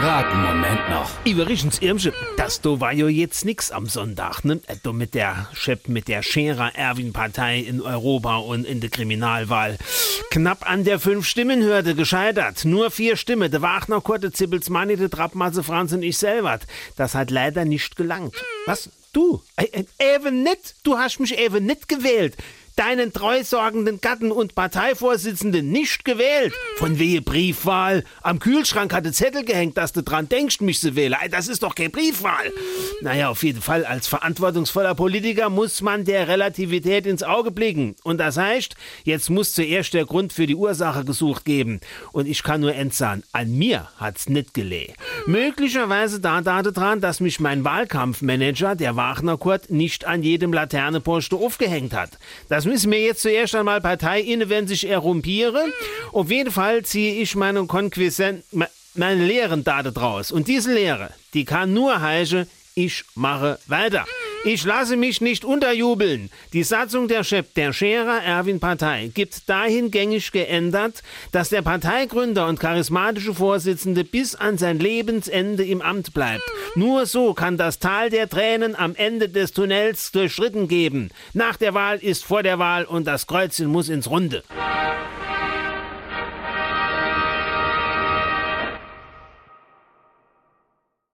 einen Moment noch. Übrigens, Irmsche, das do war jo jetzt nix am Sonntag, ne? Äh, Do mit der Chef, mit der Scherer-Erwin-Partei in Europa und in der Kriminalwahl. Knapp an der Fünf-Stimmen-Hürde gescheitert. Nur vier Stimmen. Der Wagner, Kurte, Zippels, Manni, der Trappmasse, Franz und ich selber. Das hat leider nicht gelangt. Was? Du? Eben nicht? Du hast mich eben nicht gewählt deinen treusorgenden Gatten und Parteivorsitzenden nicht gewählt. Von wehe Briefwahl. Am Kühlschrank hatte Zettel gehängt, dass du dran denkst, mich zu wählen. Das ist doch keine Briefwahl. Naja, auf jeden Fall, als verantwortungsvoller Politiker muss man der Relativität ins Auge blicken. Und das heißt, jetzt muss zuerst der Grund für die Ursache gesucht geben. Und ich kann nur entsagen, an mir hat's nicht gelegen. Möglicherweise da dran, dass mich mein Wahlkampfmanager, der Wagner Kurt, nicht an jedem Laterneposte aufgehängt hat. Das müssen wir jetzt zuerst einmal Partei inne, wenn sich errumpiere. Auf jeden Fall ziehe ich meine Konquisen, me- meine Lehren da draus. Und diese Lehre, die kann nur heißen, ich mache weiter. Ich lasse mich nicht unterjubeln. Die Satzung der Chef der Scherer Erwin Partei gibt dahingängig geändert, dass der Parteigründer und charismatische Vorsitzende bis an sein Lebensende im Amt bleibt. Nur so kann das Tal der Tränen am Ende des Tunnels durchschritten geben. Nach der Wahl ist vor der Wahl und das Kreuzchen muss ins Runde.